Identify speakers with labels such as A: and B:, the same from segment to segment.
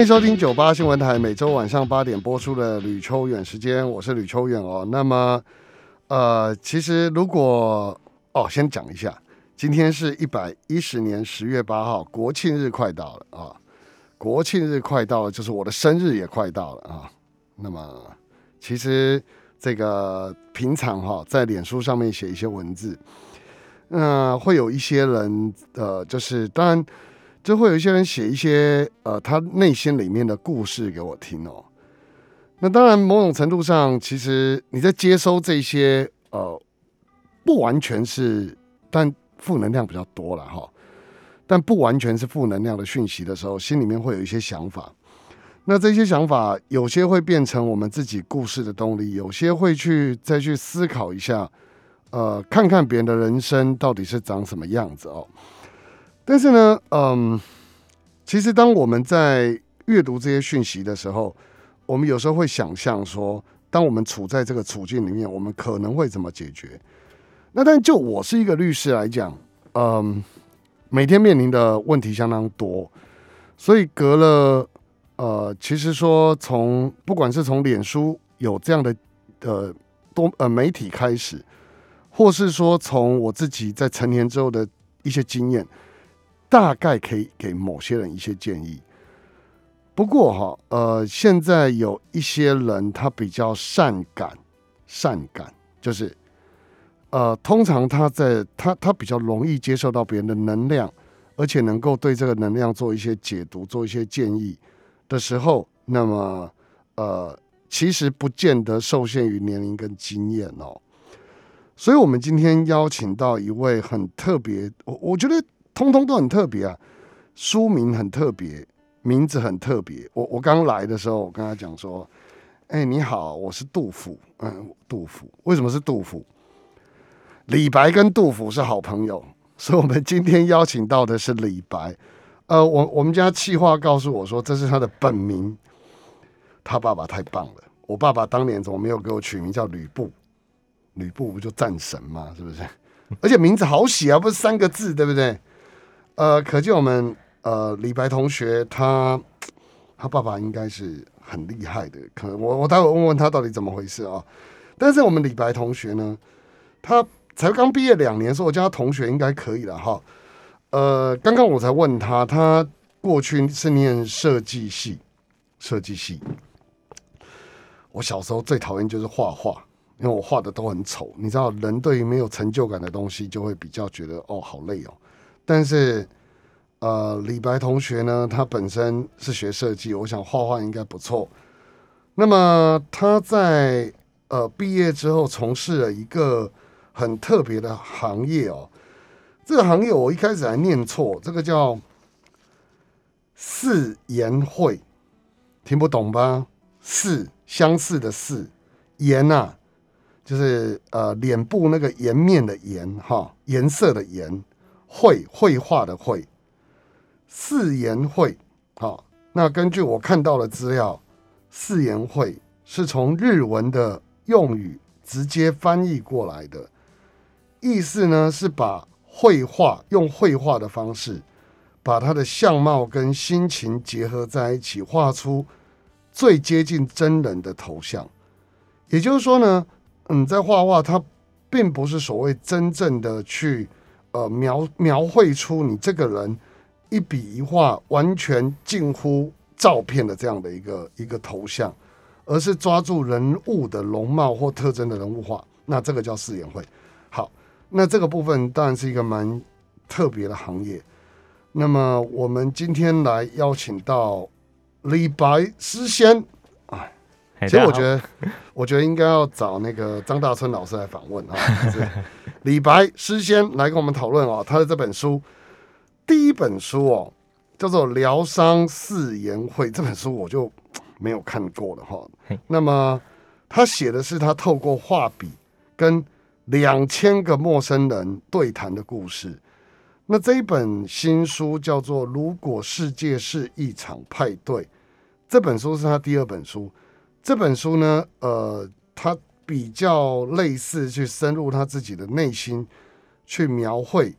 A: 欢迎收听九八新闻台每周晚上八点播出的吕秋远时间，我是吕秋远哦。那么，呃，其实如果哦，先讲一下，今天是一百一十年十月八号，国庆日快到了啊！国庆日快到了，就是我的生日也快到了啊。那么，其实这个平常哈，在脸书上面写一些文字，那会有一些人呃，就是当然。就会有一些人写一些呃，他内心里面的故事给我听哦。那当然，某种程度上，其实你在接收这些呃，不完全是，但负能量比较多了哈。但不完全是负能量的讯息的时候，心里面会有一些想法。那这些想法有些会变成我们自己故事的动力，有些会去再去思考一下，呃，看看别人的人生到底是长什么样子哦。但是呢，嗯，其实当我们在阅读这些讯息的时候，我们有时候会想象说，当我们处在这个处境里面，我们可能会怎么解决？那但就我是一个律师来讲，嗯，每天面临的问题相当多，所以隔了呃，其实说从不管是从脸书有这样的呃多呃媒体开始，或是说从我自己在成年之后的一些经验。大概可以给某些人一些建议，不过哈，呃，现在有一些人他比较善感，善感就是，呃，通常他在他他比较容易接受到别人的能量，而且能够对这个能量做一些解读，做一些建议的时候，那么呃，其实不见得受限于年龄跟经验哦。所以，我们今天邀请到一位很特别，我我觉得。通通都很特别啊，书名很特别，名字很特别。我我刚来的时候，我跟他讲说：“哎，你好，我是杜甫。”嗯，杜甫为什么是杜甫？李白跟杜甫是好朋友，所以我们今天邀请到的是李白。呃，我我们家气话告诉我说，这是他的本名。他爸爸太棒了，我爸爸当年怎么没有给我取名叫吕布？吕布不就战神吗？是不是？而且名字好写啊，不是三个字，对不对？呃，可见我们呃李白同学他他爸爸应该是很厉害的，可能我我待会问问他到底怎么回事啊。但是我们李白同学呢，他才刚毕业两年，所以我叫他同学应该可以了哈。呃，刚刚我才问他，他过去是念设计系，设计系。我小时候最讨厌就是画画，因为我画的都很丑。你知道，人对于没有成就感的东西，就会比较觉得哦，好累哦。但是，呃，李白同学呢，他本身是学设计，我想画画应该不错。那么他在呃毕业之后，从事了一个很特别的行业哦。这个行业我一开始还念错，这个叫四言会，听不懂吧？四相似的四颜呐，就是呃脸部那个颜面的颜哈，颜色的颜。绘绘画的绘，四言会，好，那根据我看到的资料，四言会是从日文的用语直接翻译过来的，意思呢是把绘画用绘画的方式，把他的相貌跟心情结合在一起，画出最接近真人的头像。也就是说呢，嗯，在画画，它并不是所谓真正的去。呃，描描绘出你这个人一笔一画完全近乎照片的这样的一个一个头像，而是抓住人物的容貌或特征的人物画，那这个叫四眼会。好，那这个部分当然是一个蛮特别的行业。那么我们今天来邀请到李白诗仙。其实我觉得，我觉得应该要找那个张大春老师来访问啊，李白诗仙来跟我们讨论哦，他的这本书，第一本书哦，叫做《疗伤四言会》，这本书我就没有看过了哈。那么他写的是他透过画笔跟两千个陌生人对谈的故事。那这一本新书叫做《如果世界是一场派对》，这本书是他第二本书。这本书呢，呃，他比较类似去深入他自己的内心，去描绘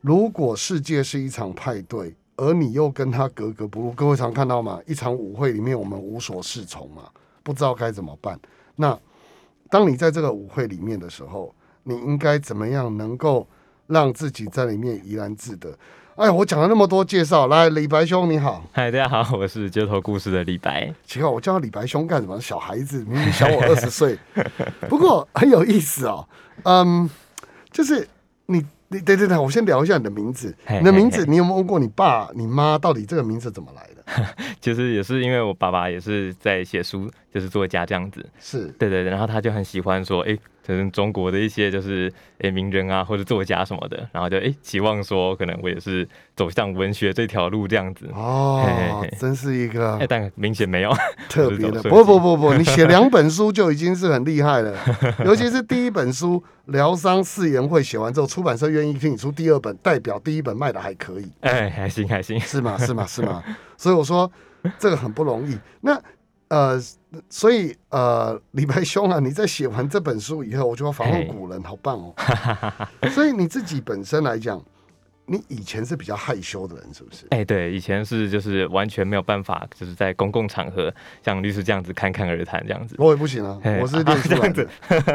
A: 如果世界是一场派对，而你又跟他格格不入。各位常看到吗？一场舞会里面，我们无所适从嘛，不知道该怎么办。那当你在这个舞会里面的时候，你应该怎么样能够？让自己在里面怡然自得。哎，我讲了那么多介绍，来，李白兄你好。
B: 嗨，大家好，我是街头故事的李白。
A: 奇怪，我叫他李白兄干什么？小孩子明明小我二十岁，不过很有意思哦。嗯，就是你。你等等等，我先聊一下你的名字。你的名字，你有没有问过你爸、你妈，到底这个名字怎么来的？
B: 其实也是因为我爸爸也是在写书，就是作家这样子。
A: 是
B: 对对对，然后他就很喜欢说，哎，可能中国的一些就是哎名人啊，或者作家什么的，然后就哎期望说，可能我也是走向文学这条路这样子。
A: 哦，真是一个，
B: 哎，但明显没有
A: 特别的。不不不不，你写两本书就已经是很厉害了，尤其是第一本书。疗伤誓言会写完之后，出版社愿意替你出第二本，代表第一本卖的还可以。
B: 哎，还行还行，
A: 是吗？是吗？是吗？所以我说这个很不容易。那呃，所以呃，李白兄啊，你在写完这本书以后，我就要访问古人，好棒哦。所以你自己本身来讲。你以前是比较害羞的人，是不是？
B: 哎，对，以前是就是完全没有办法，就是在公共场合像律师这样子侃侃而谈这样子。
A: 我也不行啊，我是练出来的。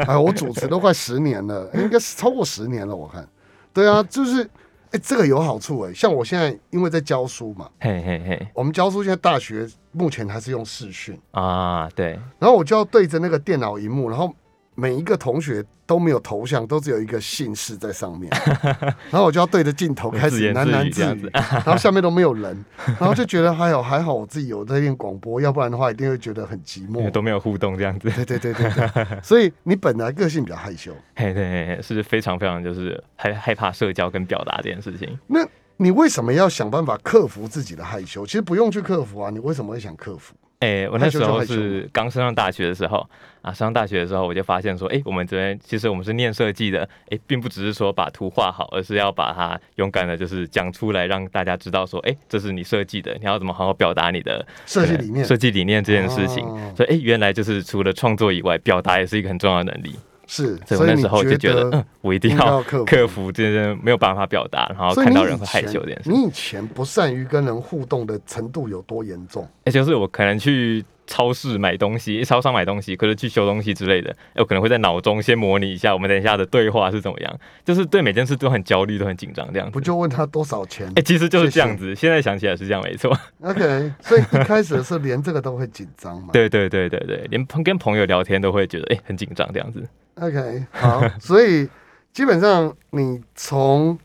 A: 哎，我主持都快十年了，应该是超过十年了。我看，对啊，就是哎，这个有好处哎。像我现在因为在教书嘛，嘿嘿嘿，我们教书现在大学目前还是用视讯
B: 啊，对。
A: 然后我就要对着那个电脑荧幕，然后。每一个同学都没有头像，都只有一个姓氏在上面，然后我就要对着镜头开始喃喃自语，然后下面都没有人，然后就觉得还有还好我自己有在练广播，要不然的话一定会觉得很寂寞，
B: 都没有互动这样子。
A: 对对对对对，所以你本来个性比较害羞，
B: 嘿对，是非常非常就是害害怕社交跟表达这件事情。
A: 那你为什么要想办法克服自己的害羞？其实不用去克服啊，你为什么会想克服？
B: 哎，我那时候是刚升上大学的时候啊，上大学的时候我就发现说，哎，我们这边其实我们是念设计的，哎，并不只是说把图画好，而是要把它勇敢的，就是讲出来，让大家知道说，哎，这是你设计的，你要怎么好好表达你的
A: 设计理念，
B: 设计理念这件事情。所以，哎，原来就是除了创作以外，表达也是一个很重要的能力。
A: 是，
B: 所以我那时候就觉得，嗯，我一定要克服这些没有办法表达，然后看到人会害羞这件事。
A: 你以前不善于跟人互动的程度有多严重？
B: 哎，就是我可能去。超市买东西，超商买东西，可是去修东西之类的，我可能会在脑中先模拟一下，我们等一下的对话是怎么样，就是对每件事都很焦虑，都很紧张这样。
A: 不就问他多少钱？
B: 哎，其实就是这样子。现在想起来是这样，没错。
A: OK，所以一开始的时候连这个都会紧张嘛？
B: 对对对对对，连跟朋友聊天都会觉得哎很紧张这样子。
A: OK，好，所以基本上你从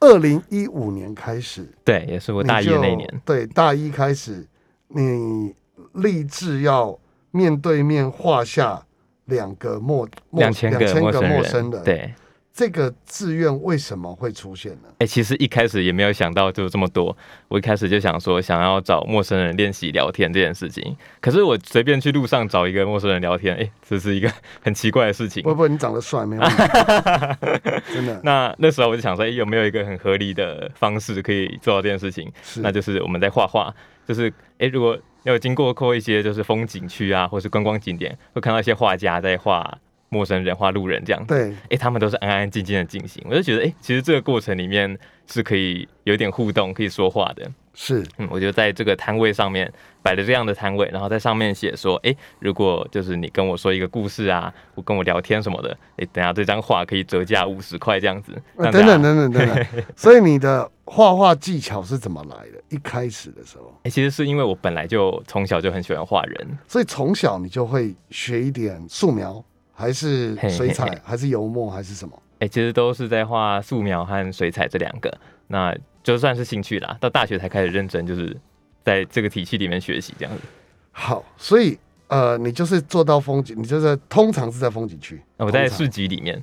A: 二零一五年开始，
B: 对，也是我大一那年，
A: 对，大一开始你。立志要面对面画下两个陌
B: 两千个陌生人，对
A: 这个志愿为什么会出现呢？
B: 哎，其实一开始也没有想到就这么多。我一开始就想说，想要找陌生人练习聊天这件事情。可是我随便去路上找一个陌生人聊天，哎，这是一个 很奇怪的事情。
A: 不不，你长得帅，没有？真的。
B: 那那时候我就想说，哎，有没有一个很合理的方式可以做到这件事情？那就是我们在画画，就是哎，如果。要经过过一些就是风景区啊，或是观光景点，会看到一些画家在画陌生人、画路人这样子。
A: 对，
B: 哎，他们都是安安静静的进行，我就觉得，哎，其实这个过程里面是可以有点互动、可以说话的。
A: 是，
B: 嗯，我就在这个摊位上面摆了这样的摊位，然后在上面写说，哎，如果就是你跟我说一个故事啊，我跟我聊天什么的，哎，等下这张画可以折价五十块这样子。
A: 等等等等等等，所以你的画画技巧是怎么来的？一开始的时候，
B: 哎，其实是因为我本来就从小就很喜欢画人，
A: 所以从小你就会学一点素描，还是水彩，还是油墨，还是什么？
B: 哎，其实都是在画素描和水彩这两个。那就算是兴趣啦，到大学才开始认真，就是在这个体系里面学习这样子。
A: 好，所以呃，你就是做到风景，你就是通常是在风景区。
B: 我在市集里面，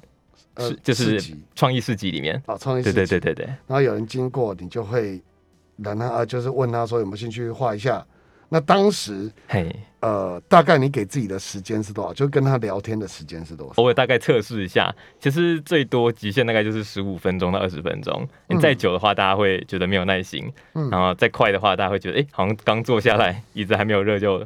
B: 呃，就是创意市集里面
A: 啊，创意市
B: 对对对对对。
A: 然后有人经过，你就会然后啊，就是问他说有没有兴趣画一下那当时
B: 嘿，
A: 呃，大概你给自己的时间是多少？就跟他聊天的时间是多少？
B: 我大概测试一下，其实最多极限大概就是十五分钟到二十分钟。你再久的话，大家会觉得没有耐心；
A: 嗯
B: 然后再快的话，大家会觉得哎、诶好像刚坐下来，椅子还没有热就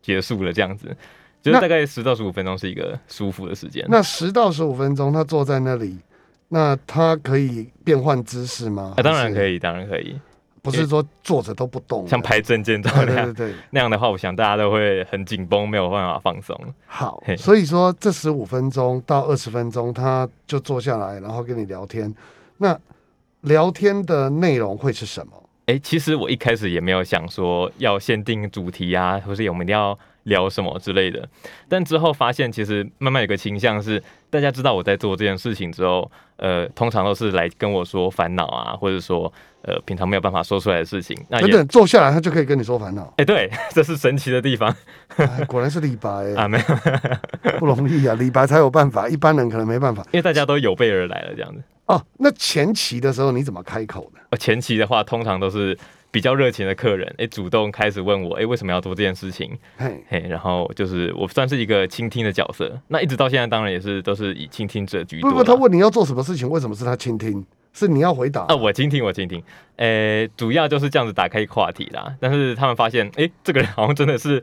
B: 结束了这样子。就是大概十到十五分钟是一个舒服的时间。
A: 那十到十五分钟，他坐在那里，那他可以变换姿势吗？
B: 啊，当然可，
A: 以，
B: 当然可以，
A: 不是说坐着都不动，
B: 像拍证件照那样
A: 对对对，
B: 那样的话，我想大家都会很紧绷，没有办法放松。
A: 好，所以说这十五分钟到二十分钟，他就坐下来，然后跟你聊天。那聊天的内容会是什么？
B: 哎、其实我一开始也没有想说要限定主题啊，或是我们一定要聊什么之类的。但之后发现，其实慢慢有个倾向是，大家知道我在做这件事情之后，呃，通常都是来跟我说烦恼啊，或者说呃平常没有办法说出来的事情。那
A: 等等，坐下来他就可以跟你说烦恼。
B: 哎、对，这是神奇的地方
A: 哎，果然是李白、欸
B: 啊，没有，
A: 不容易啊，李白才有办法，一般人可能没办法。
B: 因为大家都有备而来了这样子。
A: 哦，那前期的时候你怎么开口的？
B: 呃前期的话，通常都是比较热情的客人，哎、主动开始问我，哎、为什么要做这件事情？
A: 嘿，
B: 嘿，然后就是我算是一个倾听的角色，那一直到现在，当然也是都是以倾听者居多啦。
A: 不不，他问你要做什么事情，为什么是他倾听？是你要回答
B: 啊，我倾听，我倾听，呃，主要就是这样子打开话题啦。但是他们发现，哎、这个人好像真的是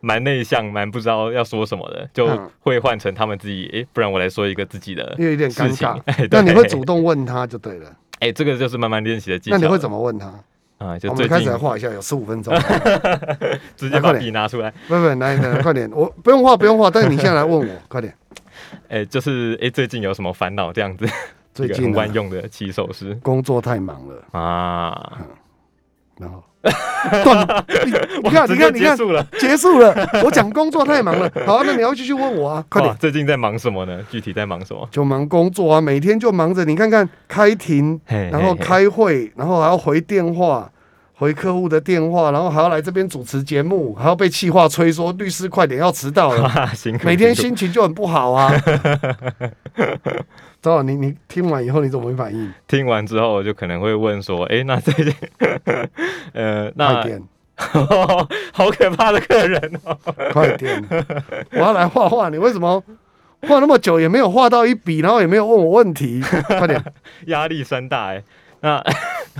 B: 蛮内向，蛮不知道要说什么的，就
A: 嗯
B: 会换成他们自己，哎、不然我来说一个自己的
A: 因为有点尴尬。
B: 哎，
A: 那你会主动问他就对了。
B: 哎、这个就是慢慢练习的技巧。
A: 那你会怎么问他？
B: 啊？就
A: 我们开始来画一下，有十五分钟。
B: 直接把笔拿出来，
A: 不不，来来，快点，我不用画，不用画，但是你现在来问我，快点。
B: 哎、就是哎、最近有什么烦恼这样子，
A: 最近啊
B: 万用的起手式
A: 工作太忙了，
B: 啊。
A: 然后 断，你你看，你看，你看，
B: 结束了。
A: 结束了。我讲工作太忙了，好，那你要继续问我啊，快点。
B: 最近在忙什么呢？具体在忙什么？
A: 就忙工作啊，每天就忙着，你看看开庭，然后开会，然后还要回电话，回客户的电话，然后还要来这边主持节目，还要被气话催说律师快点要迟到了，每天心情就很不好啊。知道你你听完以后你怎么会反应？
B: 听完之后，我就可能会问说，哎、那这件，呃，那
A: 快点，
B: 好可怕的客人哦，
A: 快点！我要来画画，你为什么画那么久也没有画到一笔，然后也没有问我问题？快点，
B: 压力山大哎。那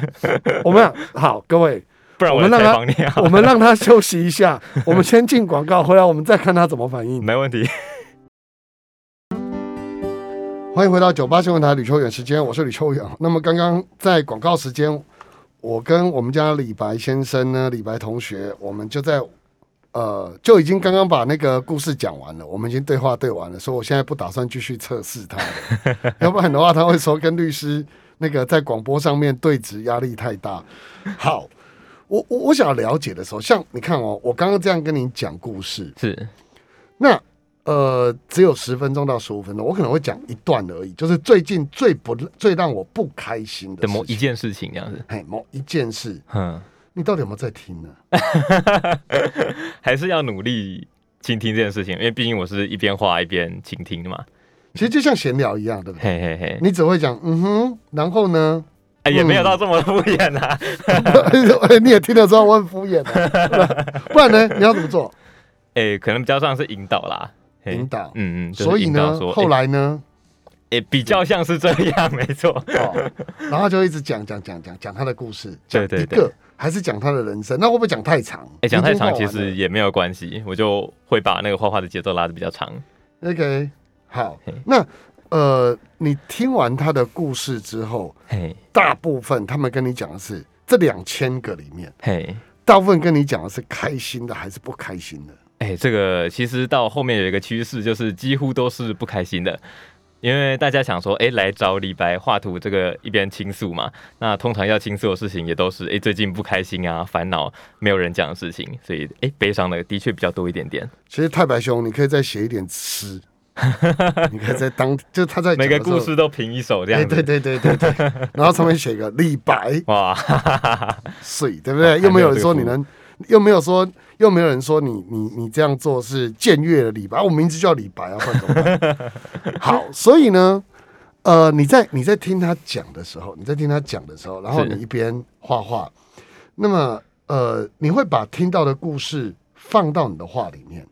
A: 我们好，各位，
B: 不然我
A: 们让他 我们让他休息一下，我们先进广告，回来我们再看他怎么反应。
B: 没问题。
A: 欢迎回到九八新闻台吕秋远时间，我是吕秋远。那么刚刚在广告时间，我跟我们家李白先生呢，李白同学，我们就在呃就已经刚刚把那个故事讲完了，我们已经对话对完了，所以我现在不打算继续测试他了，要不然的话他会说跟律师那个在广播上面对质压力太大。好，我我我想了解的时候，像你看哦，我刚刚这样跟你讲故事，
B: 是，
A: 那呃，只有十分钟到十五分钟，我可能会讲一段而已，就是最近最不最让我不开心的
B: 的某一件事情这样子，
A: 嘿某一件事，
B: 嗯，
A: 你到底有没有在听呢？
B: 还是要努力倾听这件事情，因为毕竟我是一边画一边倾听的嘛。
A: 其实就像闲聊一样，对不对？
B: 嘿嘿嘿，
A: 你只会讲嗯哼，然后呢？
B: 哎也没有到这么敷衍啊。
A: 你也听得出来我很敷衍的、不然呢？你要怎么做？
B: 哎，可能比较像是引导啦，
A: 引导
B: 嗯嗯，就是
A: 所以呢后来呢？
B: 哎，比较像是这样，没错。
A: 哦，然后就一直讲讲讲讲讲他的故事，讲
B: 对对对
A: 一个还是讲他的人生？那会不会讲太长？
B: 哎，讲太长其实也没有关系，我就会把那个画画的节奏拉的比较长。
A: OK，好，那呃，你听完他的故事之后，
B: 嘿
A: 大部分他们跟你讲的是这两千个里面，
B: 嘿，
A: 大部分跟你讲的是开心的还是不开心的？
B: 哎，这个其实到后面有一个趋势，就是几乎都是不开心的。因为大家想说，哎，来找李白画图，这个一边倾诉嘛。那通常要倾诉的事情也都是，哎，最近不开心啊，烦恼，没有人讲的事情，所以，哎，悲伤的的确比较多一点点。
A: 其实太白兄，你可以再写一点诗，你可以再当，就他在
B: 每个故事，都评一首这
A: 哎，
B: 样子。
A: 对对对对对，然后上面写个李白
B: 哇，哈哈哈哈
A: 水，对不对？
B: 哦
A: 又没有人说你能，又没有说，又没有人说你你你这样做是僭越了李白，啊我名字叫李白啊，不然怎么办？好，所以呢，呃，你在你在听他讲的时候，你在听他讲的时候，然后你一边画画，那么呃，你会把听到的故事放到你的画里面？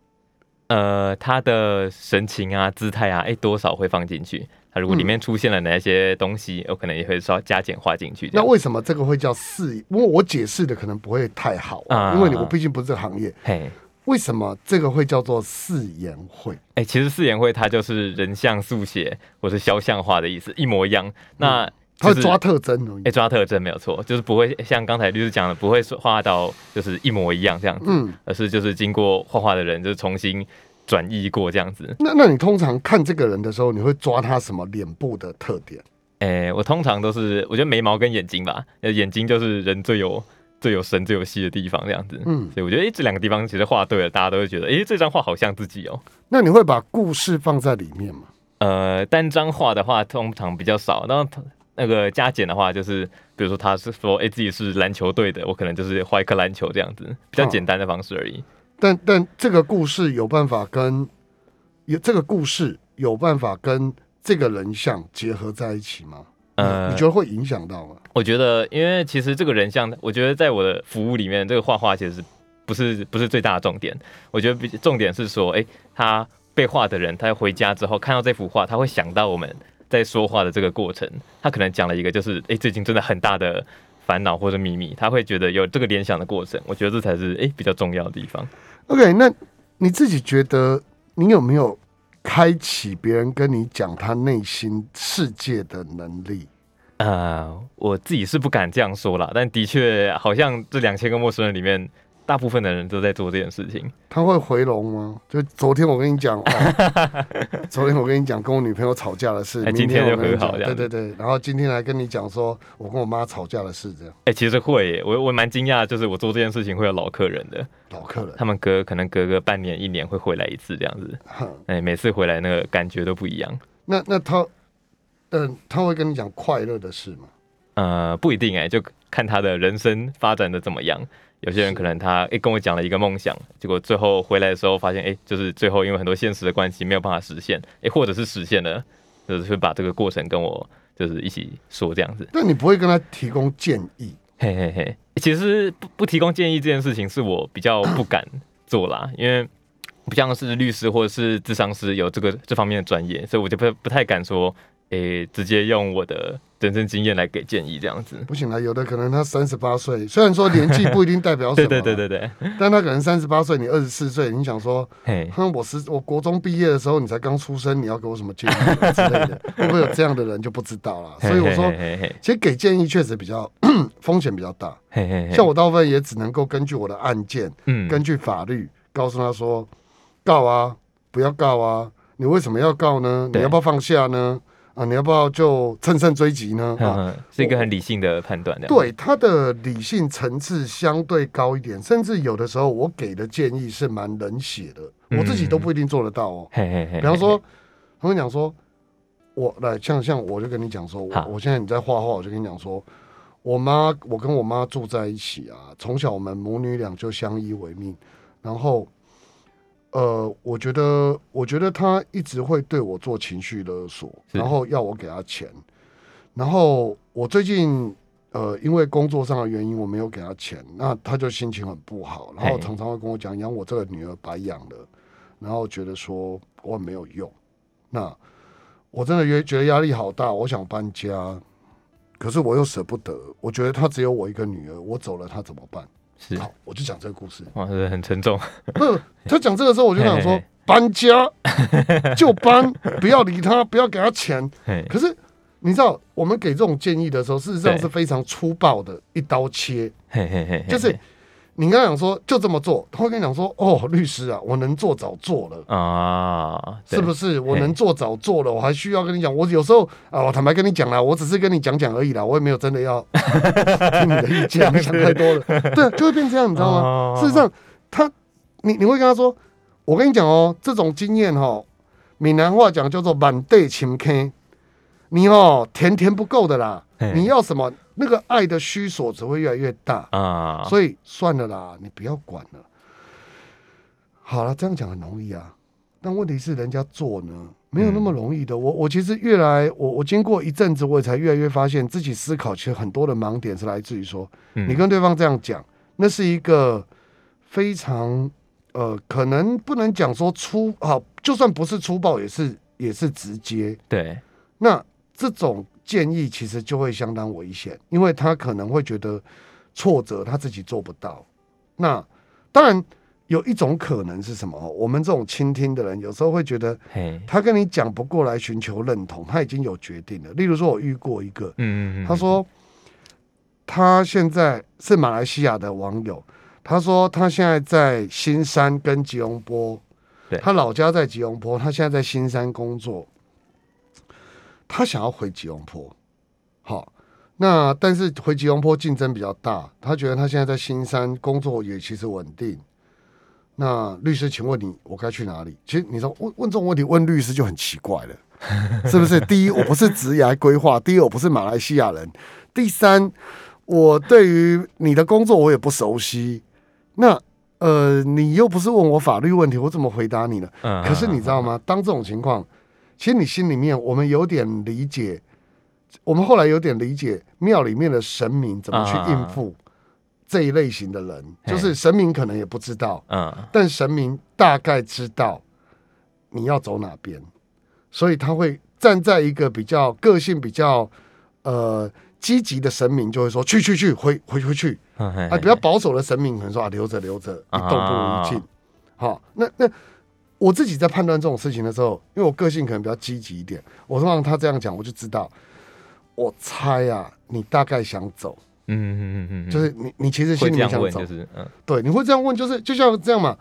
B: 呃，他的神情啊、姿态啊，哎，多少会放进去。他如果里面出现了哪些东西，有可能也会稍加简化进去。
A: 那为什么这个会叫四？因为我解释的可能不会太好啊，因为我毕竟不是这个行业。嘿，为什么这个会叫做四言会？
B: 哎，其实四言会它就是人像速写或是肖像画的意思，一模一样。那
A: 它抓特征，
B: 哎，抓特征没有错，就是不会像刚才律师讲的，不会画到就是一模一样这样子，嗯，而是就是经过画画的人就是重新。转译过这样子，
A: 那那你通常看这个人的时候，你会抓他什么脸部的特点？
B: 哎，我通常都是我觉得眉毛跟眼睛吧，眼睛就是人最有最有神最有戏的地方这样子。嗯，所以我觉得哎，这两个地方其实画对了，大家都会觉得哎，这张画好像自己哦。
A: 那你会把故事放在里面吗？
B: 呃，单张画的话通常比较少，然后那个加减的话，就是比如说他是说哎自己是篮球队的，我可能就是画一颗篮球这样子，比较简单的方式而已。
A: 但但这个故事有办法跟有这个故事有办法跟这个人像结合在一起吗？呃，你觉得会影响到吗？
B: 我觉得，因为其实这个人像，我觉得在我的服务里面，这个画画其实不是不是最大的重点。我觉得重点是说，哎，他被画的人，他回家之后看到这幅画，他会想到我们在说话的这个过程。他可能讲了一个，就是哎，最近真的很大的烦恼或者秘密，他会觉得有这个联想的过程。我觉得这才是哎比较重要的地方。
A: OK，那你自己觉得你有没有开启别人跟你讲他内心世界的能力？
B: 呃，我自己是不敢这样说啦，但的确好像这两千个陌生人里面。大部分的人都在做这件事情。
A: 他会回笼吗？就昨天我跟你讲，昨天我跟你讲跟我女朋友吵架的事，哎
B: 今天就和好，
A: 对对对。然后今天来跟你讲说我跟我妈吵架的事，这样。
B: 哎，其实会，我我蛮惊讶，就是我做这件事情会有老客人的，
A: 老客人，
B: 他们隔可能隔个半年一年会回来一次这样子。哎，每次回来那个感觉都不一样。
A: 那那他，嗯，他会跟你讲快乐的事吗？
B: 呃，不一定哎，就看他的人生发展的怎么样。有些人可能他诶跟我讲了一个梦想，结果最后回来的时候发现诶，就是最后因为很多现实的关系没有办法实现，诶，或者是实现了，就是会把这个过程跟我就是一起说这样子。
A: 但你不会跟他提供建议？
B: 嘿嘿嘿，其实不不提供建议这件事情是我比较不敢 做啦，因为不像是律师或者是智商师有这个这方面的专业，所以我就不不太敢说。诶，直接用我的人生经验来给建议，这样子
A: 不行了。有的可能他三十八岁，虽然说年纪不一定代表什么，
B: 对对对对对，
A: 但他可能三十八岁，你二十四岁，你想说，哼，我十我国中毕业的时候，你才刚出生，你要给我什么建议之类的？会不会有这样的人就不知道了？所以我说，其实给建议确实比较 风险比较大。像我大部分也只能够根据我的案件，嗯，根据法律告诉他说，告啊，不要告啊，你为什么要告呢？你要不要放下呢？啊，你要不要就乘胜追击呢？啊，
B: 是一个很理性的判断。
A: 对，他的理性层次相对高一点，甚至有的时候我给的建议是蛮冷血的，我自己都不一定做得到哦。比方说，他们讲说，我来像像我就跟你讲说，我我现在你在画画，我就跟你讲说，我妈我跟我妈住在一起啊，从小我们母女俩就相依为命，然后。呃，我觉得，我觉得他一直会对我做情绪勒索，然后要我给他钱。然后我最近，呃，因为工作上的原因，我没有给他钱，那他就心情很不好，然后常常会跟我讲，养我这个女儿白养了，然后觉得说我没有用。那我真的觉觉得压力好大，我想搬家，可是我又舍不得。我觉得他只有我一个女儿，我走了他怎么办？好，我就讲这个故事。
B: 哇，是很沉重。
A: 不，他讲这个时候，我就想说，搬家就搬，不要理他，不要给他钱。可是你知道，我们给这种建议的时候，事实上是非常粗暴的，一刀切。就是。你刚讲说就这么做，他会跟你讲说：“哦，律师啊，我能做早做了啊，是不是？我能做早做了，我还需要跟你讲。我有时候啊，我坦白跟你讲啦，我只是跟你讲讲而已啦，我也没有真的要 听你的意见，想太多了。对，就会变这样，你知道吗？事实上，他你你会跟他说：我跟你讲哦，这种经验哈，闽南话讲叫做满地青坑，你哦甜甜不够的啦，你要什么？”那个爱的虚索只会越来越大啊，所以算了啦，你不要管了。好了，这样讲很容易啊，但问题是人家做呢，没有那么容易的。我我其实越来，我我经过一阵子，我也才越来越发现自己思考，其实很多的盲点是来自于说，你跟对方这样讲，那是一个非常呃，可能不能讲说粗啊，就算不是粗暴，也是也是直接。
B: 对，
A: 那这种建议其实就会相当危险，因为他可能会觉得挫折，他自己做不到。那当然有一种可能是什么？我们这种倾听的人，有时候会觉得，他跟你讲不过来，寻求认同，他已经有决定了。例如说，我遇过一个，嗯嗯嗯，他说他现在是马来西亚的网友，他说他现在在新山跟吉隆坡，他老家在吉隆坡，他现在在新山工作，他想要回吉隆坡，好。那但是回吉隆坡竞争比较大，他觉得他现在在新山工作也其实稳定。那律师，请问你，我该去哪里？其实你说问问这种问题，问律师就很奇怪了，是不是？第一，我不是职业规划；第二，我不是马来西亚人；第三，我对于你的工作我也不熟悉。那呃，你又不是问我法律问题，我怎么回答你呢？可是你知道吗？当这种情况，其实你心里面我们有点理解。我们后来有点理解庙里面的神明怎么去应付这一类型的人，就是神明可能也不知道，嗯，但神明大概知道你要走哪边，所以他会站在一个比较个性比较呃积极的神明就会说去去去回回回去，啊，比较保守的神明可能说啊留着留着一动不如一静，好，那那我自己在判断这种事情的时候，因为我个性可能比较积极一点，我通常他这样讲我就知道。我猜啊，你大概想走，嗯嗯嗯嗯，就是你你其实心里想走，
B: 就是嗯，
A: 对，你会这样问，就是就像这样嘛，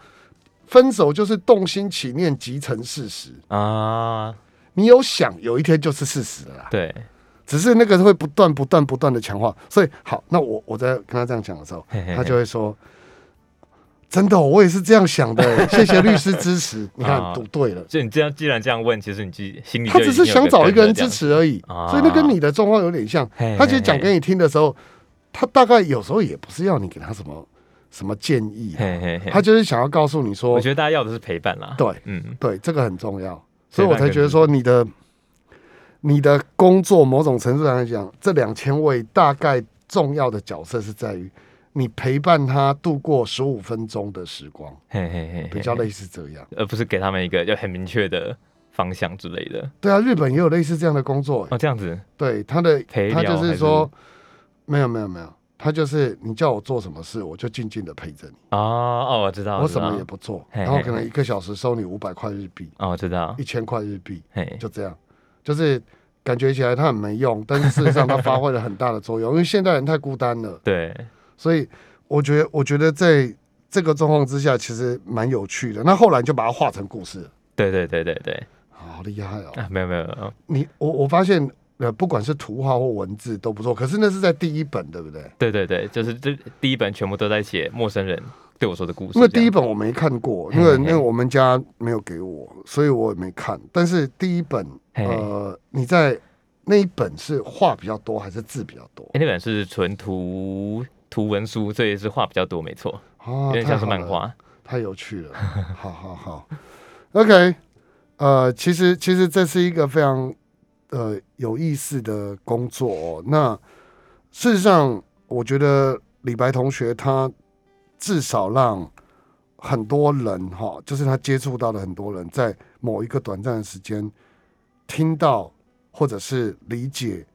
A: 分手就是动心起念即成事实。啊，你有想有一天就是事实了，
B: 对，
A: 只是那个会不断不断不断的强化，所以好，那我我在跟他这样讲的时候，他就会说。真的，我也是这样想的。谢谢律师支持，你看赌对了。
B: 就你这样，既然这样问，其实你己心里
A: 他只是想找一个人支持而已，所以那跟你的状况有点像。他其实讲给你听的时候，他大概有时候也不是要你给他什么什么建议，他就是想要告诉你说，
B: 我觉得大家要的是陪伴啦。
A: 对，嗯，对，这个很重要，所以我才觉得说你的你的工作某种程度上来讲，这两千位大概重要的角色是在于。你陪伴他度过十五分钟的时光，嘿嘿嘿，比较类似这样，
B: 而不是给他们一个就很明确的方向之类的。
A: 对啊，日本也有类似这样的工作
B: 哦，这样子。
A: 对，他的他就是说，没有没有没有，他就是你叫我做什么事，我就静静的陪着你。
B: 哦哦，我知道，
A: 我什么也不做，然后可能一个小时收你五百块日币。
B: 哦，我知道，
A: 一千块日币，就这样，就是感觉起来他很没用，但是事实上他发挥了很大的作用，因为现代人太孤单了。
B: 对。
A: 所以我觉得，我觉得在这个状况之下，其实蛮有趣的。那后来就把它画成故事。
B: 对对对对对，
A: 好厉害哦！
B: 没有没有，
A: 你我我发现，呃，不管是图画或文字都不错。可是那是在第一本，对不对？
B: 对对对，就是这第一本全部都在写陌生人对我说的故事。
A: 因为第一本我没看过，因为因为我们家没有给我，所以我也没看。但是第一本，呃，你在那一本是画比较多还是字比较多？
B: 那本是纯图。图文书，这也是画比较多，没错，有点像是漫画，
A: 太有趣了。好好好，OK，呃，其实其实这是一个非常呃有意思的工作哦。那事实上，我觉得李白同学他至少让很多人哈，就是他接触到的很多人，在某一个短暂的时间听到或者是理解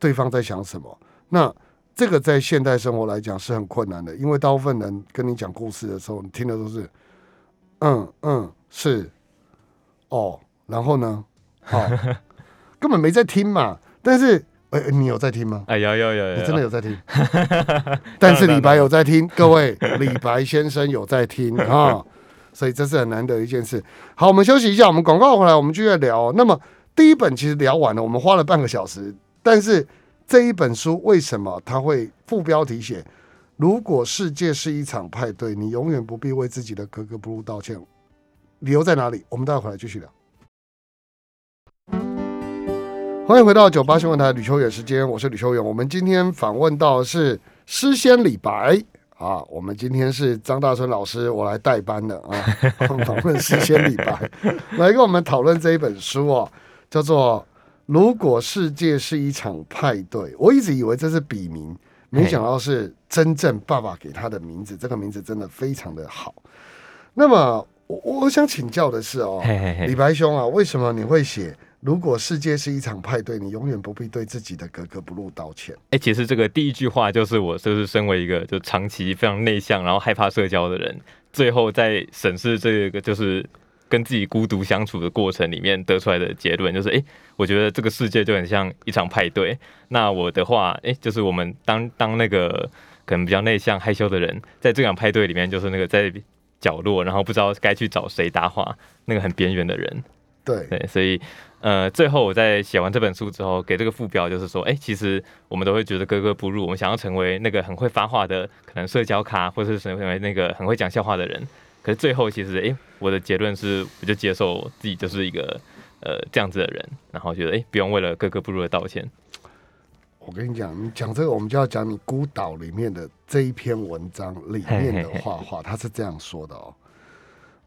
A: 对方在想什么。那这个在现代生活来讲是很困难的，因为大部分人跟你讲故事的时候，你听的都是嗯嗯是哦，然后呢，好，根本没在听嘛。但是，哎，你有在听吗？
B: 哎，有有有，
A: 你真的有在听。但是李白有在听，各位，李白先生有在听 啊，所以这是很难得一件事。好，我们休息一下，我们广告回来，我们继续聊。那么第一本其实聊完了，我们花了半个小时，但是。这一本书为什么他会副标题写“如果世界是一场派对，你永远不必为自己的格格不入道歉”？理由在哪里？我们待会回来继续聊。欢迎回到九八新闻台吕秋远时间，我是吕秋远。我们今天访问到的是诗仙李白啊，我们今天是张大春老师，我来代班的啊，访问诗仙李白，来跟我们讨论这一本书哦，叫做。如果世界是一场派对，我一直以为这是笔名，没想到是真正爸爸给他的名字，这个名字真的非常的好。那么我我想请教的是哦，李白兄啊，为什么你会写？如果世界是一场派对，你永远不必对自己的格格不入道歉。
B: 哎，其实这个第一句话就是我，就是身为一个就长期非常内向，然后害怕社交的人，最后在审视这个就是跟自己孤独相处的过程里面得出来的结论，就是哎，我觉得这个世界就很像一场派对。那我的话，哎，就是我们当当那个可能比较内向害羞的人，在这场派对里面，就是那个在角落，然后不知道该去找谁搭话，那个很边缘的人。
A: 对
B: 对，所以。呃，最后我在写完这本书之后，给这个副标就是说，哎，其实我们都会觉得格格不入，我们想要成为那个很会发话的，可能社交咖，或者是成为那个很会讲笑话的人。可是最后，其实，哎，我的结论是，我就接受自己就是一个呃这样子的人，然后觉得，哎，不用为了格格不入的道歉。
A: 我跟你讲，你讲这个，我们就要讲你孤岛里面的这一篇文章里面的画画，他是这样说的哦。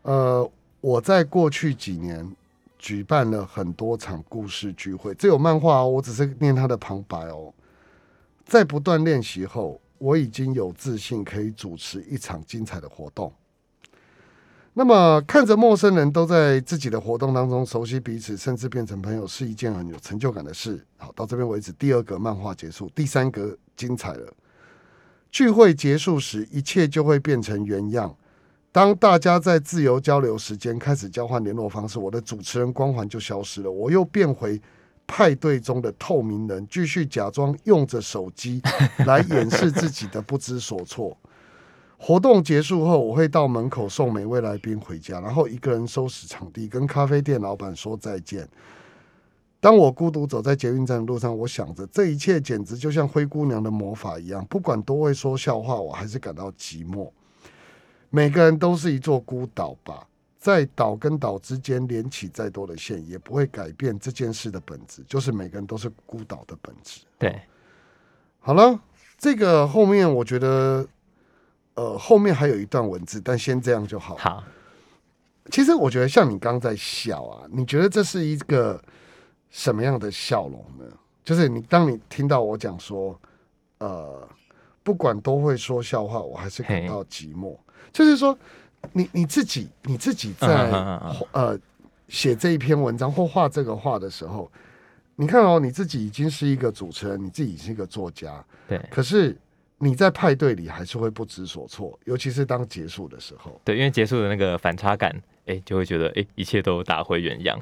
A: 呃，我在过去几年。举办了很多场故事聚会，这有漫画哦，我只是念他的旁白哦。在不断练习后，我已经有自信可以主持一场精彩的活动。那么，看着陌生人都在自己的活动当中熟悉彼此，甚至变成朋友，是一件很有成就感的事。好，到这边为止，第二个漫画结束，第三个精彩了。聚会结束时，一切就会变成原样。当大家在自由交流时间开始交换联络方式，我的主持人光环就消失了。我又变回派对中的透明人，继续假装用着手机来掩饰自己的不知所措。活动结束后，我会到门口送每位来宾回家，然后一个人收拾场地，跟咖啡店老板说再见。当我孤独走在捷运站的路上，我想着这一切简直就像灰姑娘的魔法一样，不管多会说笑话，我还是感到寂寞。每个人都是一座孤岛吧，在岛跟岛之间连起再多的线，也不会改变这件事的本质，就是每个人都是孤岛的本质。
B: 对，
A: 好了，这个后面我觉得，呃，后面还有一段文字，但先这样就好。
B: 好，
A: 其实我觉得像你刚在笑啊，你觉得这是一个什么样的笑容呢？就是你当你听到我讲说，呃，不管都会说笑话，我还是感到寂寞。就是说，你你自己你自己在呃写这一篇文章或画这个画的时候，你看哦，你自己已经是一个主持人，你自己是一个作家，
B: 对。
A: 可是你在派对里还是会不知所措，尤其是当结束的时候。
B: 对，因为结束的那个反差感，哎，就会觉得哎，一切都打回原样。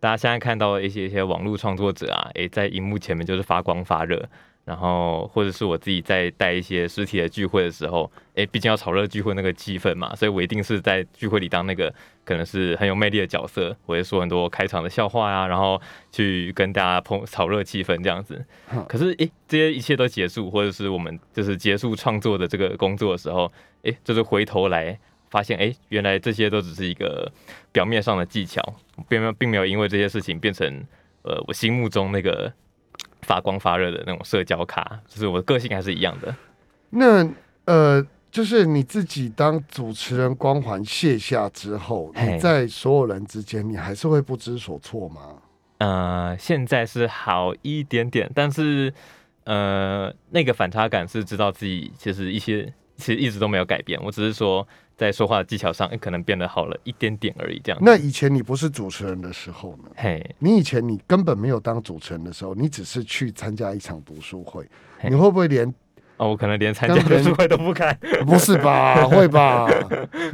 B: 大家现在看到一些一些网络创作者啊，哎，在荧幕前面就是发光发热。然后，或者是我自己在带一些实体的聚会的时候，哎，毕竟要炒热聚会那个气氛嘛，所以我一定是在聚会里当那个可能是很有魅力的角色，我会说很多开场的笑话呀，然后去跟大家碰炒热气氛这样子。可是，哎，这些一切都结束，或者是我们就是结束创作的这个工作的时候，哎，就是回头来发现，哎，原来这些都只是一个表面上的技巧，并没有，并没有因为这些事情变成呃我心目中那个。发光发热的那种社交卡，就是我的个性还是一样的。
A: 那呃，就是你自己当主持人光环卸下之后，你在所有人之间，你还是会不知所措吗？
B: 呃，现在是好一点点，但是呃，那个反差感是知道自己其实一些其实一直都没有改变，我只是说。在说话的技巧上，可能变得好了一点点而已。这样。
A: 那以前你不是主持人的时候呢？
B: 嘿，
A: 你以前你根本没有当主持人的时候，你只是去参加一场读书会，你会不会连
B: 哦，我可能 连参加读书会都不敢？
A: 不是吧？会吧？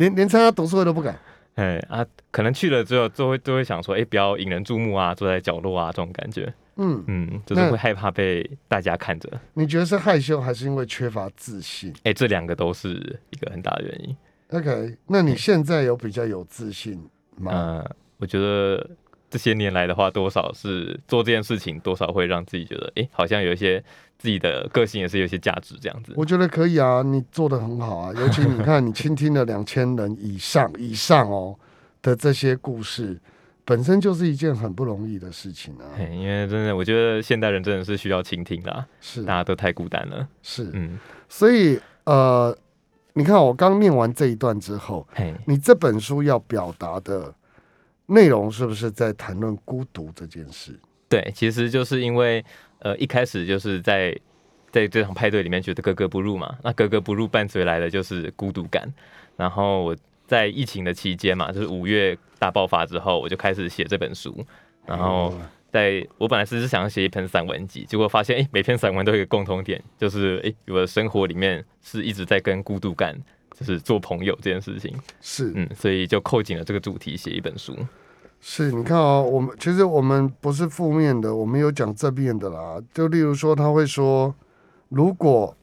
A: 连连参加读书会都不敢？
B: 哎啊，可能去了之后，就会就会想说，哎，不要引人注目啊，坐在角落啊，这种感觉。嗯嗯，就是会害怕被大家看着。
A: 你觉得是害羞，还是因为缺乏自信？
B: 哎，这两个都是一个很大的原因。
A: OK，那你现在有比较有自信吗？
B: 嗯，我觉得这些年来的话，多少是做这件事情，多少会让自己觉得，哎，好像有一些自己的个性也是有些价值这样子。
A: 我觉得可以啊，你做的很好啊，尤其你看，你倾听了两千人以上以上哦的这些故事，本身就是一件很不容易的事情啊。
B: 因为真的，我觉得现代人真的是需要倾听的，
A: 是
B: 大家都太孤单了。
A: 是，嗯，所以呃。你看，我刚念完这一段之后，你这本书要表达的内容是不是在谈论孤独这件事？
B: 对，其实就是因为呃，一开始就是在在这场派对里面觉得格格不入嘛。那格格不入伴随来的就是孤独感。然后我在疫情的期间嘛，就是五月大爆发之后，我就开始写这本书。然后在我本来是想要写一篇散文集，结果发现哎，每篇散文都有一个共同点，就是哎，我的生活里面是一直在跟孤独感就是做朋友这件事情。
A: 是，
B: 嗯，所以就扣紧了这个主题写一本书。
A: 是，你看哦，我们其实我们不是负面的，我们有讲正面的啦。就例如说，他会说，如果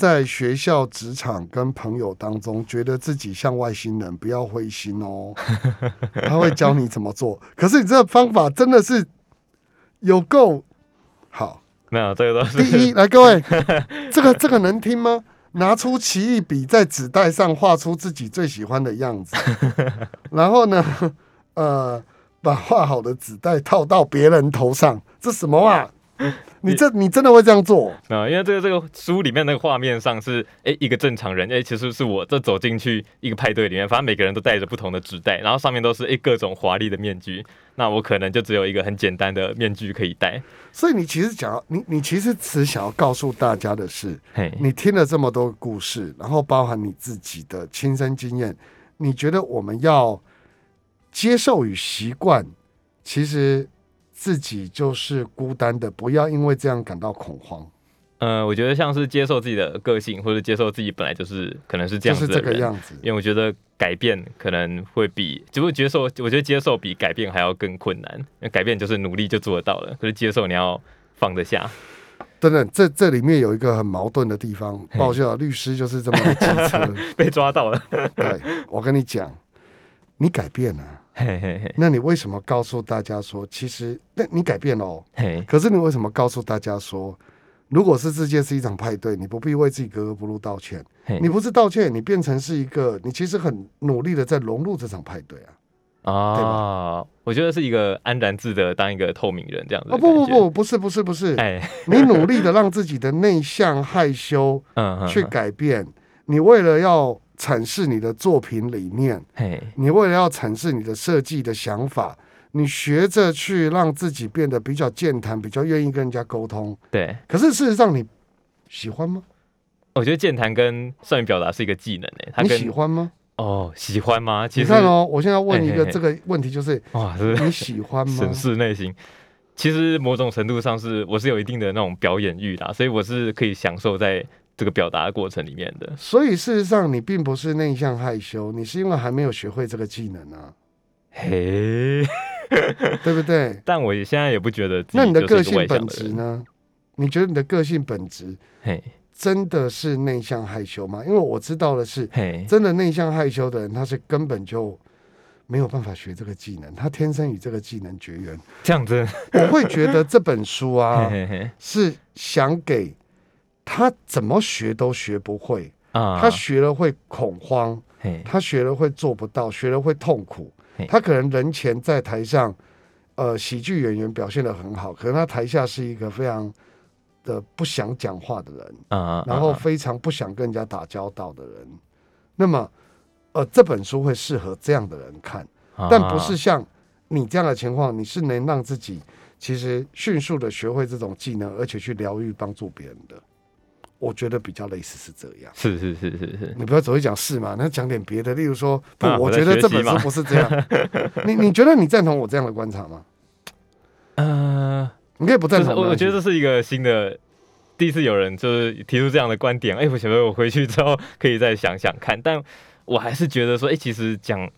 A: 在学校、职场跟朋友当中觉得自己像外星人，不要灰心哦。他会教你怎么做。可是你这个方法真的是有够好。
B: 没有这个都是
A: 第一，来各位，这个这个能听吗？拿出奇异笔，在纸袋上画出自己最喜欢的样子，然后呢？呃，把画好的纸袋套到别人头上，这什么啊？你这你真的会这样做？
B: 啊，因为这个这个书里面那个画面上是，哎，一个正常人，哎，其实是我这走进去一个派对里面，反正每个人都带着不同的纸袋，然后上面都是哎各种华丽的面具，那我可能就只有一个很简单的面具可以戴。
A: 所以你其实讲，你你其实只想要告诉大家的是，你听了这么多故事，然后包含你自己的亲身经验，你觉得我们要？接受与习惯，其实自己就是孤单的，不要因为这样感到恐慌。
B: 呃，我觉得像是接受自己的个性，或者接受自己本来就是可能是这样子
A: 的样子。
B: 因为我觉得改变可能会比，只不过接受，我觉得接受比改变还要更困难。因为改变就是努力就做得到了，可是接受你要放得下。
A: 等等，这这里面有一个很矛盾的地方。抱歉啊，律师就是这么机车，
B: 被抓到了。
A: 对，我跟你讲，你改变了。那你为什么告诉大家说，其实那你改变了哦？可是你为什么告诉大家说，如果是世界是一场派对，你不必为自己格格不入道歉。你不是道歉，你变成是一个，你其实很努力的在融入这场派对啊。
B: 啊，我觉得是一个安然自得当一个透明人这样子。
A: 不不不，不是不是不是。哎，你努力的让自己的内向害羞，嗯，去改变。你为了要。阐释你的作品理念，你为了要阐释你的设计的想法，你学着去让自己变得比较健谈，比较愿意跟人家沟通。
B: 对，
A: 可是事实上你喜欢吗？
B: 我觉得健谈跟善于表达是一个技能诶。
A: 你喜欢吗？
B: 哦，喜欢吗？
A: 你看哦，我现在问一个这个问题，就是哇，你喜欢吗？
B: 审视内心，其实某种程度上是我是有一定的那种表演欲啦，所以我是可以享受在。这个表达的过程里面的，
A: 所以事实上你并不是内向害羞，你是因为还没有学会这个技能啊，嘿，对不对？
B: 但我现在也不觉得。
A: 那你的个性本质呢？你觉得你的个性本质，嘿，真的是内向害羞吗？因为我知道的是，嘿，真的内向害羞的人，他是根本就没有办法学这个技能，他天生与这个技能绝缘。
B: 这样子，
A: 我会觉得这本书啊，是想给。他怎么学都学不会啊！他学了会恐慌，他学了会做不到，学了会痛苦。他可能人前在台上，呃，喜剧演员表现的很好，可能他台下是一个非常的不想讲话的人啊，然后非常不想跟人家打交道的人。那么，呃，这本书会适合这样的人看，但不是像你这样的情况，你是能让自己其实迅速的学会这种技能，而且去疗愈、帮助别人的。我觉得比较类似是这样，
B: 是是是是是，
A: 你不要只会讲是嘛，那讲点别的，例如说，不，我觉得这本书不是这样。你你觉得你赞同我这样的观察吗？呃，你可以不赞同。
B: 我我觉得这是一个新的，第一次有人就是提出这样的观点。哎，我觉得我回去之后可以再想想看，但我还是觉得说，哎，其实讲，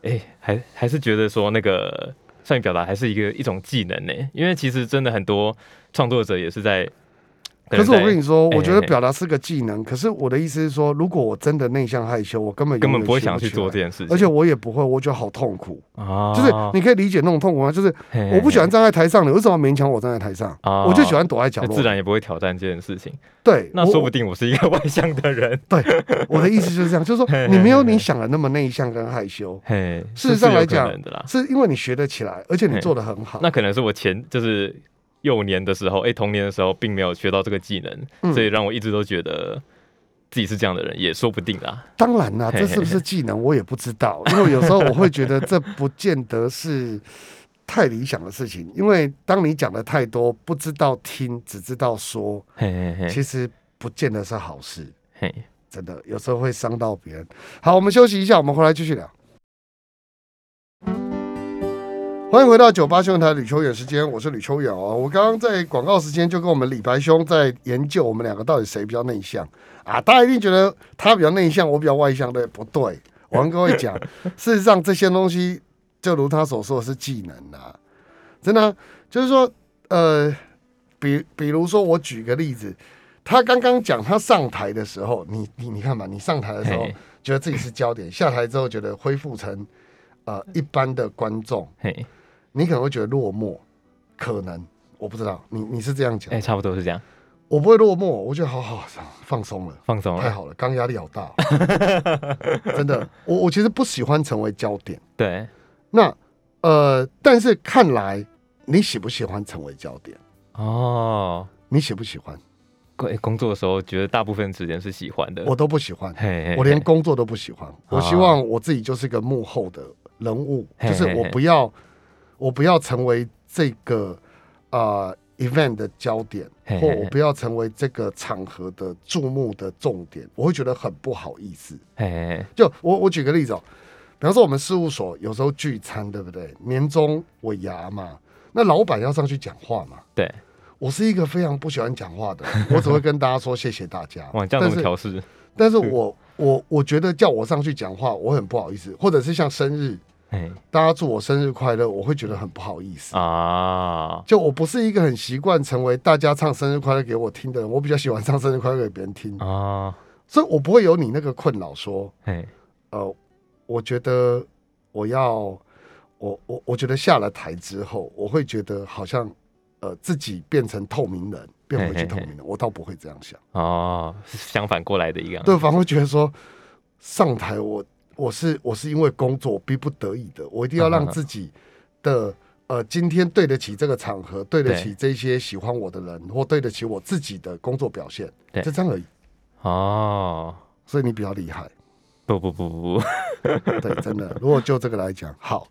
B: 哎，还还是觉得说那个善于表达还是一个一种技能呢，因为其实真的很多创作者也是在。
A: 可是我跟你说，我觉得表达是个技能。可是我的意思是说，如果我真的内向害羞，我根本
B: 根本不会想去做这件事情，
A: 而且我也不会，我觉得好痛苦啊！就是你可以理解那种痛苦吗？就是我不喜欢站在台上，你为什么勉强我站在台上？我就喜欢躲在角落，
B: 自然也不会挑战这件事情。
A: 对，
B: 那说不定我是一个外向的人。
A: 对，我的意思就是这样，就是说你没有你想的那么内向跟害羞。事实上来讲，是因为你学得起来，而且你做的很好。
B: 那可能是我前就是。幼年的时候，哎，童年的时候并没有学到这个技能，所以让我一直都觉得自己是这样的人，也说不定啦。
A: 当然啦，这是不是技能我也不知道，因为有时候我会觉得这不见得是太理想的事情，因为当你讲的太多，不知道听，只知道说，
B: 嘿嘿嘿，
A: 其实不见得是好事。
B: 嘿，
A: 真的有时候会伤到别人。好，我们休息一下，我们回来继续聊。欢迎回到九八新闻台吕秋远时间，我是吕秋远哦。我刚刚在广告时间就跟我们李白兄在研究我们两个到底谁比较内向啊？大家一定觉得他比较内向，我比较外向对？不对，我跟各位讲，事实上这些东西就如他所说的是技能啊，真的就是说，呃，比比如说我举个例子，他刚刚讲他上台的时候，你你你看嘛，你上台的时候
B: 嘿
A: 觉得自己是焦点，下台之后觉得恢复成呃一般的观众。
B: 嘿，
A: 你可能会觉得落寞，可能我不知道，你你是这样讲
B: 哎，，差不多是这样，
A: 我不会落寞，我觉得好好放松了，
B: 放松了，
A: 太好了，刚压力好大哦、真的，我我其实不喜欢成为焦点，
B: 对，
A: 那呃，但是看来你喜不喜欢成为焦点？
B: 哦，
A: 你喜不喜欢？
B: 工工作的时候，觉得大部分时间是喜欢的，
A: 我都不喜欢，
B: 嘿，嘿
A: 我连工作都不喜欢。我希望我自己就是个幕后的人物，就是我不要我不要成为这个呃 event 的焦点，或我不要成为这个场合的注目的重点，我会觉得很不好意思。
B: 嘿嘿嘿
A: 就我我举个例子哦，比方说我们事务所有时候聚餐，对不对？年终尾牙嘛，那老板要上去讲话嘛。
B: 对，
A: 我是一个非常不喜欢讲话的，我只会跟大家说谢谢大家。
B: 哇，这样调试？
A: 但是我我我觉得叫我上去讲话，我很不好意思，或者是像生日，
B: 嘿。
A: 大家祝我生日快乐，我会觉得很不好意思。
B: 啊，
A: 就我不是一个很习惯成为大家唱生日快乐给我听的人，我比较喜欢唱生日快乐给别人听，
B: 啊，
A: 所以我不会有你那个困扰说，
B: 嘿，
A: 呃，我觉得我要我我我觉得下了台之后，我会觉得好像呃自己变成透明人，变回去透明人，我倒不会这样想。
B: 哦，是相反过来的一个
A: 对方会觉得说，上台我我是我是因为工作逼不得已的，我一定要让自己的呃今天对得起这个场合，对得起这些喜欢我的人，或对得起我自己的工作表现，
B: 对
A: 就这样而已。
B: 哦，
A: 所以你比较厉害，
B: 不不不不不，
A: 对，真的。如果就这个来讲，好，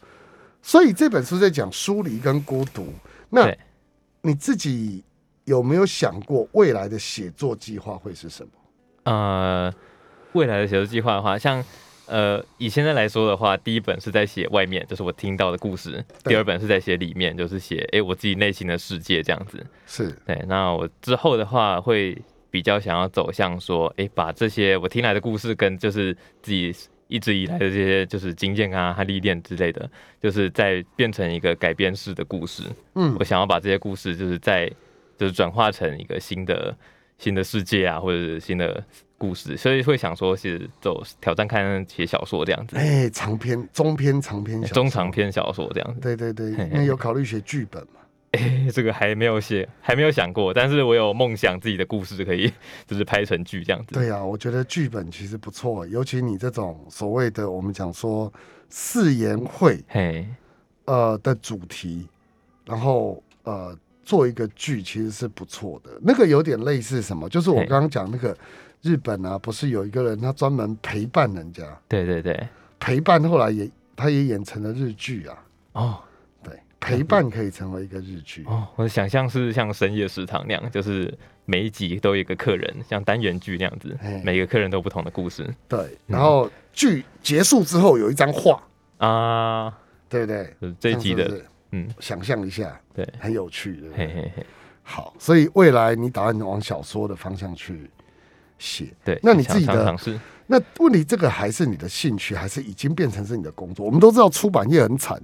A: 所以这本书在讲疏离跟孤独。那你自己有没有想过未来的写作计划会是什么？
B: 呃，未来的写作计划的话，像呃以现在来说的话，第一本是在写外面，就是我听到的故事；第二本是在写里面，就是写哎、诶我自己内心的世界这样子。
A: 是
B: 对，那我之后的话会比较想要走向说，哎、把这些我听来的故事跟就是自己一直以来的这些就是经验啊和历练之类的，就是在变成一个改编式的故事。
A: 嗯
B: 我想要把这些故事就是在就是转化成一个新的新的世界啊，或者是新的故事，所以会想说是走挑战看写小说这样子，
A: 哎、长篇、中篇、长篇小、
B: 中长篇小说这样子。
A: 对对对，
B: 嘿嘿
A: 那有考虑写剧本吗？
B: 哎、这个还没有写，还没有想过，但是我有梦想自己的故事可以 就是拍成剧这样子。
A: 对呀、我觉得剧本其实不错，尤其你这种所谓的我们讲说誓言会
B: 嘿，
A: 呃的主题，然后呃做一个剧其实是不错的。那个有点类似什么，就是我
B: 嘿
A: 刚刚讲那个日本啊，不是有一个人他专门陪伴人家，
B: 对对对，
A: 陪伴后来也他也演成了日剧啊。
B: 哦
A: 对，陪伴可以成为一个日剧。
B: 哦，我的想象是像深夜食堂那样，就是每一集都有一个客人，像单元剧那样子，每个客人都有不同的故事
A: 对，然后剧结束之后有一张画，
B: 啊。
A: 对不对？
B: 就是这一集的，嗯，
A: 想象一下，
B: 对，
A: 很有趣的。
B: 嘿嘿嘿，
A: 好，所以未来你打算往小说的方向去写。
B: 对。
A: 那你自己的那问题，这个还是你的兴趣，还是已经变成是你的工作？我们都知道出版业很惨，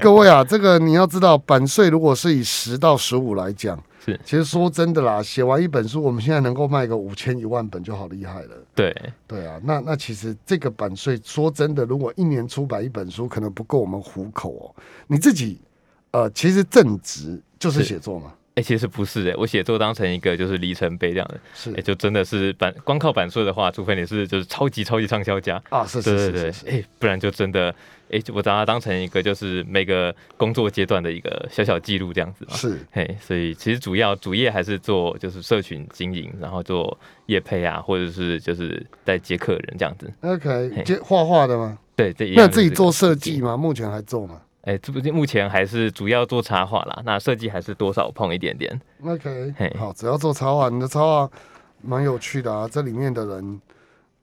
A: 各位啊，这个你要知道，版税如果是以十到十五来讲，
B: 是。
A: 其实说真的啦，写完一本书，我们现在能够卖个五千一万本就好厉害了。
B: 对，
A: 对啊，那那其实这个版税，说真的，如果一年出版一本书，可能不够我们糊口哦。你自己呃，其实正职就是
B: 是。
A: 写作嘛，
B: 哎、其实不是哎、我写作当成一个就是里程碑这样的，
A: 是。
B: 哎、就真的是版光靠版税的话，除非你是就是超级超级畅销家，
A: 啊，是
B: 对
A: 是是是。
B: 哎、不然就真的，哎、我把它当成一个就是每个工作阶段的一个小小记录这样子嘛。
A: 是
B: 嘿，所以其实主要主业还是做就是社群经营，然后做业配啊，或者是就是在接客人这样子
A: OK，
B: 嘿
A: 接画画的吗？
B: 对，这一
A: 那自己做设计吗？目前还做吗？
B: 哎，这不目前还是主要做插画啦，那设计还是多少碰一点点。
A: OK，好，只要做插画，你的插画蛮有趣的啊。这里面的人，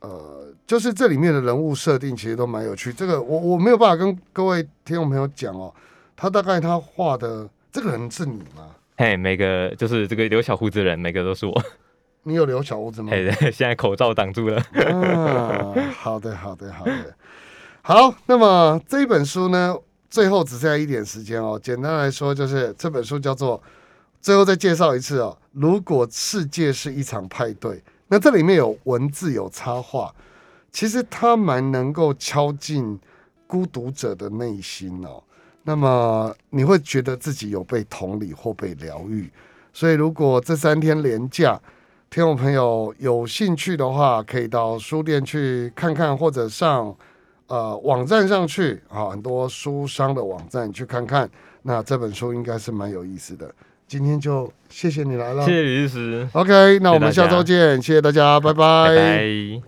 A: 呃，就是这里面的人物设定其实都蛮有趣。这个我我没有办法跟各位听众朋友讲哦，他大概他画的这个人是你吗？
B: 嘿，每个就是这个留小胡子的人，每个都是我。
A: 你有留小胡子吗？
B: 嘿，现在口罩挡住了。
A: 啊，好的，好的，好的。好，那么这一本书呢，最后只剩下一点时间哦。简单来说，就是这本书叫做，最后再介绍一次哦。如果世界是一场派对，那这里面有文字，有插画，其实它蛮能够敲进孤独者的内心哦。那么你会觉得自己有被同理或被疗愈。所以，如果这三天连假，听众朋友有兴趣的话，可以到书店去看看，或者上呃网站上去啊，很多书商的网站去看看。那这本书应该是蛮有意思的。今天就谢谢你来了，
B: 谢谢李律师。
A: OK，那我们下周见，谢谢大家，拜拜。